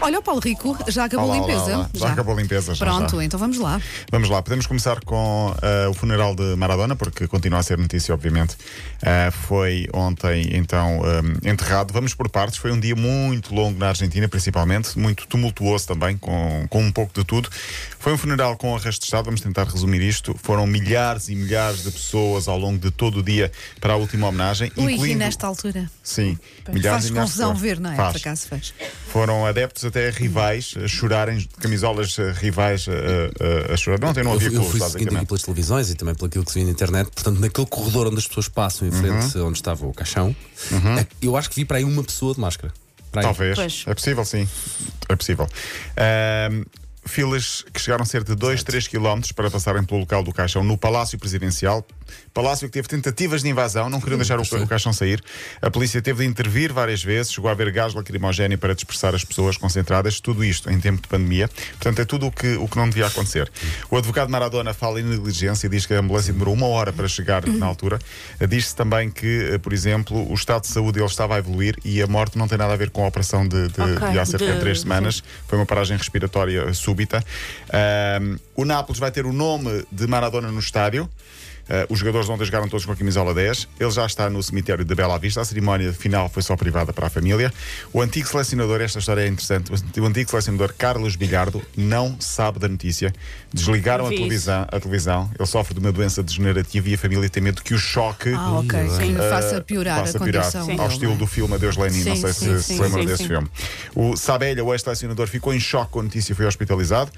Olha, o Paulo Rico já acabou a olá, limpeza. olá. Já acabou a limpeza, já, Pronto, já. então vamos lá. Vamos lá, podemos começar com eh, o funeral de Maradona, porque continua a ser notícia, obviamente. Eh, foi ontem, então, eh, enterrado. Vamos por partes. Foi um dia muito longo na Argentina, principalmente, muito tumultuoso também, com, com um pouco de tudo. Foi um funeral com arrasto de Estado, vamos tentar resumir isto. Foram milhares e milhares de pessoas ao longo de todo o dia para a última homenagem, Ui, e incluindo. nesta altura. Sim, milhares Faz e milhares de confusão pessoas. ver, não é? Faz. Por acaso faz. Foram adeptos até rivais a chorarem, de camisolas eh, rivais a, a- a chorar. Não, não Eu, havia eu clubes, fui seguindo aqui pelas televisões e também pelo aquilo que se vê na internet. Portanto, naquele corredor onde as pessoas passam em frente Uhum. onde estava o caixão, eh, eu acho que vi para aí uma pessoa de máscara. Para aí. Talvez. Pois. É possível, sim. É possível. Ahm, filas que chegaram a ser de 2, 3 km para passarem pelo local do caixão no Palácio Presidencial. Palácio que teve tentativas de invasão, não queriam deixar o, o caixão sair. A polícia teve de intervir várias vezes, chegou a haver gás lacrimogéneo para dispersar as pessoas concentradas, tudo isto em tempo de pandemia. Portanto, é tudo o que, o que não devia acontecer. O advogado Maradona fala em negligência e diz que a ambulância demorou uma hora para chegar na altura. Diz-se também que, eh, por exemplo, o estado de saúde dele estava a evoluir e a morte não tem nada a ver com a operação de, de, Ok, de há cerca de de- três semanas. Foi uma paragem respiratória súbita. Ahm, o Nápoles vai ter o nome de Maradona no estádio. Ah, os jogadores ontem jogaram todos com a camisola 10. Ele já está no cemitério de Bela Vista. A cerimónia final foi só privada para a família. O antigo selecionador, esta história é interessante, o antigo selecionador Carlos Bilhardo não sabe da notícia. Desligaram a televisão, a televisão. Ele sofre de uma doença degenerativa e a família tem medo que o choque Ah, ok. Sim. Que faça piorar faça a piorar condição. Sim. dele, ao não estilo é? do filme Adeus Lenin, não Sim, sei sim, se sim, se lembram desse sim. filme. O Sabelha, o ex-selecionador, ficou em choque com a notícia e foi hospitalizado.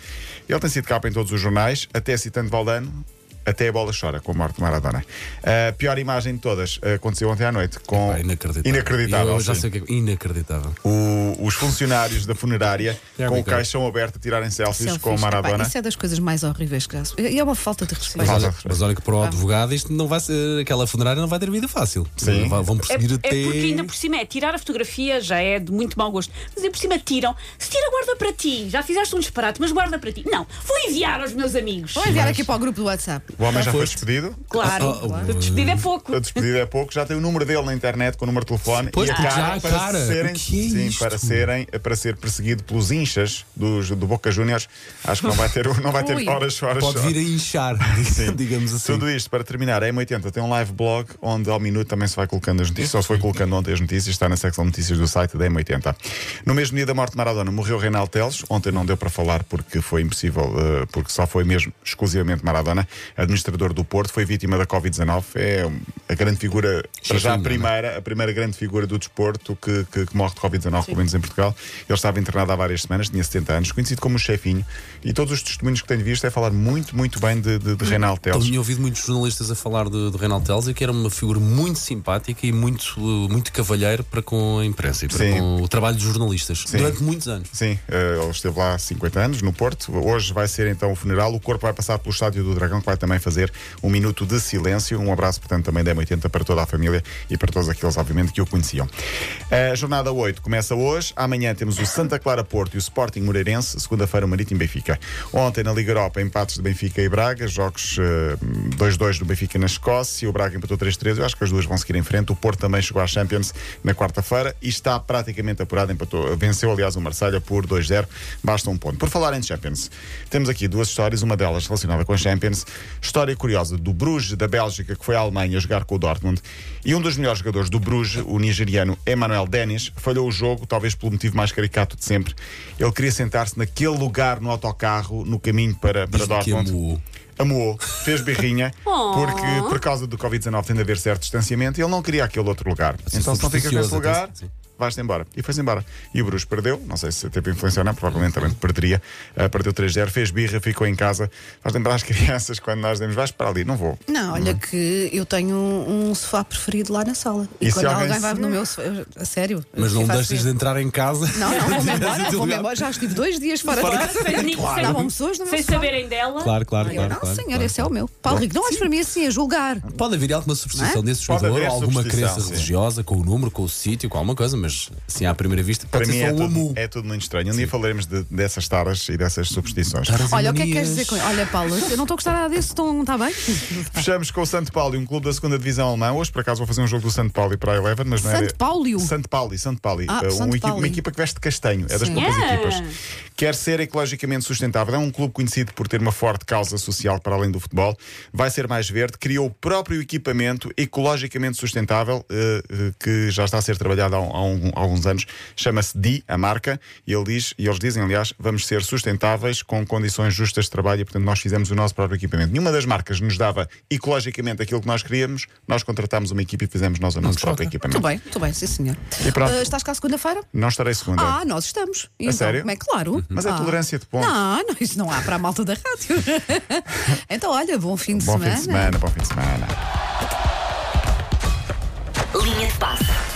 Ele tem sido capa em todos os jornais, até citando Valdano. Até a bola chora com a morte de Maradona. A pior imagem de todas eh, aconteceu ontem à noite com. Inacreditável. Inacreditável, Eu já sei o que é. Inacreditável. O- os funcionários da funerária É, com o caixão aberto a tirarem selfies, Selfies. com o Maradona. Epá, isso é das coisas mais horríveis que já se... E é uma falta de respeito. Mas olha, mas olha que para o advogado isto não vai ser. Aquela funerária não vai ter vida fácil. Sim. Vão vão É, perseguir é até. porque ainda por cima é tirar a fotografia já é de muito mau gosto. Mas ainda por cima tiram. Se tira, guarda para ti. Já fizeste um disparate, mas guarda para ti. Não, vou enviar aos meus amigos. Vou enviar aqui para o grupo do WhatsApp. O homem já foi foste? despedido. Claro, a despedida é pouco. A despedida é pouco, já tem o número dele na internet com o número de telefone Pois, e a porque cara já para cara. serem, O que é sim, isto? para serem para ser perseguido pelos inchas dos, do Boca Juniors. Acho que não vai ter, não vai ter Ui. horas, horas. Pode vir a inchar, digamos assim. Tudo isto para terminar, a M80 tem um live blog onde ao minuto também se vai colocando as notícias, só se foi colocando ontem as notícias, está na secção de notícias do site da M80. No mesmo dia da morte de Maradona morreu Reinaldo Teles, ontem não deu para falar porque foi impossível, eh, porque só foi mesmo exclusivamente Maradona, administrador do Porto, foi vítima da Covid-19, é a grande figura, para já a é? primeira, a primeira grande figura do desporto que, que, que morre de Covid-19, pelo menos em Portugal. Ele estava internado há várias semanas, tinha 70 anos, conhecido como o chefinho, e todos os testemunhos que tenho visto é falar muito, muito bem de, de, de Reinaldo Eu Teles. tinha ouvido muitos jornalistas a falar de, de Reinaldo Teles e que era uma figura muito simpática e muito, muito cavalheiro para com a imprensa e para Sim. com o trabalho dos jornalistas durante muitos anos. Sim, eh, ele esteve lá há 50 anos, no Porto. Hoje vai ser então o funeral. O corpo vai passar pelo Estádio do Dragão, que vai também fazer um minuto de silêncio. Um abraço, portanto, também da M80 para toda a família e para todos aqueles, obviamente, que o conheciam. A jornada 8 começa hoje. Amanhã temos o Santa Clara Porto e o Sporting Moreirense. Segunda-feira, o Marítimo Benfica. Ontem, na Liga Europa, empates de Benfica e Braga. Jogos eh, 2-2 do Benfica na Escócia. O Braga empatou 3-3. Eu acho que as duas vão seguir em frente. O Porto também chegou à Champions na quarta-feira e está praticamente apurado. Empatou, venceu, aliás, o Marselha por 2-0. Basta um ponto. Por falar em Champions, temos aqui duas histórias. Uma delas relacionada com a Champions. História curiosa do Bruges, da Bélgica, que foi à Alemanha jogar com o Dortmund. E um dos melhores jogadores do Bruges, o nigeriano Emmanuel Dennis, falhou o jogo, talvez pelo motivo mais caricato de sempre. Ele queria sentar-se naquele lugar no autocarro, no caminho para, para Dortmund. amou. Amou, fez birrinha, Oh. porque por causa do Covid-19 tem de haver certo distanciamento e ele não queria aquele outro lugar. Assim, então, se não fica nesse lugar. Vais-te embora. E foi-se embora. E o Bruges perdeu, não sei se teve influência ou não, provavelmente também perderia. Uh, perdeu 3-0, fez birra, ficou em casa. Faz lembrar as crianças quando nós dizemos, vais para ali, não vou. Não, olha que eu tenho um sofá preferido lá na sala. E, E se quando alguém alguém vai no meu sofá, eu- a sério. Mas não faço deixas isso. de entrar em casa. Não, não, vou-me embora, lugar. embora. Já estive dois dias fora Fora de casa. Estavam pessoas no meu sem sofá. saberem dela. Claro, claro, claro. não, claro, senhor, claro. esse é o meu. Paulo Rico, não olhes para mim assim a julgar. Pode haver alguma superstição é? desse jogador, alguma crença religiosa, com o número, com o sítio, com alguma coisa, mas mas assim à primeira vista Para mim é um tudo, amu. é tudo muito estranho. Um dia falaremos de- dessas taras e dessas superstições. Taras Olha, o que é que queres dizer com? Olha, Paulo, eu não estou a gostar nada desse tom, está bem? Fechamos com o Santo Paulo, um clube da segunda divisão alemã. Hoje, por acaso, vou fazer um jogo do Santo Paulo para a Eleven, mas não é. Santo Paulio? Santo Pauli, Santo Pauli. Ah, Santo um equipe- uma equipa que veste de castanho. É das Sim. poucas Ah. equipas. Quer ser ecologicamente sustentável. É um clube conhecido por ter uma forte causa social para além do futebol. Vai ser mais verde. Criou o próprio equipamento ecologicamente sustentável, uh, uh, que já está a ser trabalhado há, um- alguns anos. Chama-se DI, a marca. E, ele diz, e eles dizem, aliás, vamos ser sustentáveis com condições justas de trabalho. E, portanto, nós fizemos o nosso próprio equipamento. Nenhuma das marcas nos dava ecologicamente aquilo que nós queríamos. Nós contratámos uma equipe e fizemos nós o nosso próprio equipamento. Muito bem, muito bem, sim senhor. E pronto. Ah, estás cá segunda-feira? Não estarei segunda. Ah, nós estamos. Então, sério? Como é claro. Mas é ah. tolerância de ponto. Não, não, isso não há para a malta da rádio. então, olha, bom fim de Bom semana. fim de semana, bom fim de semana. Linha de passe.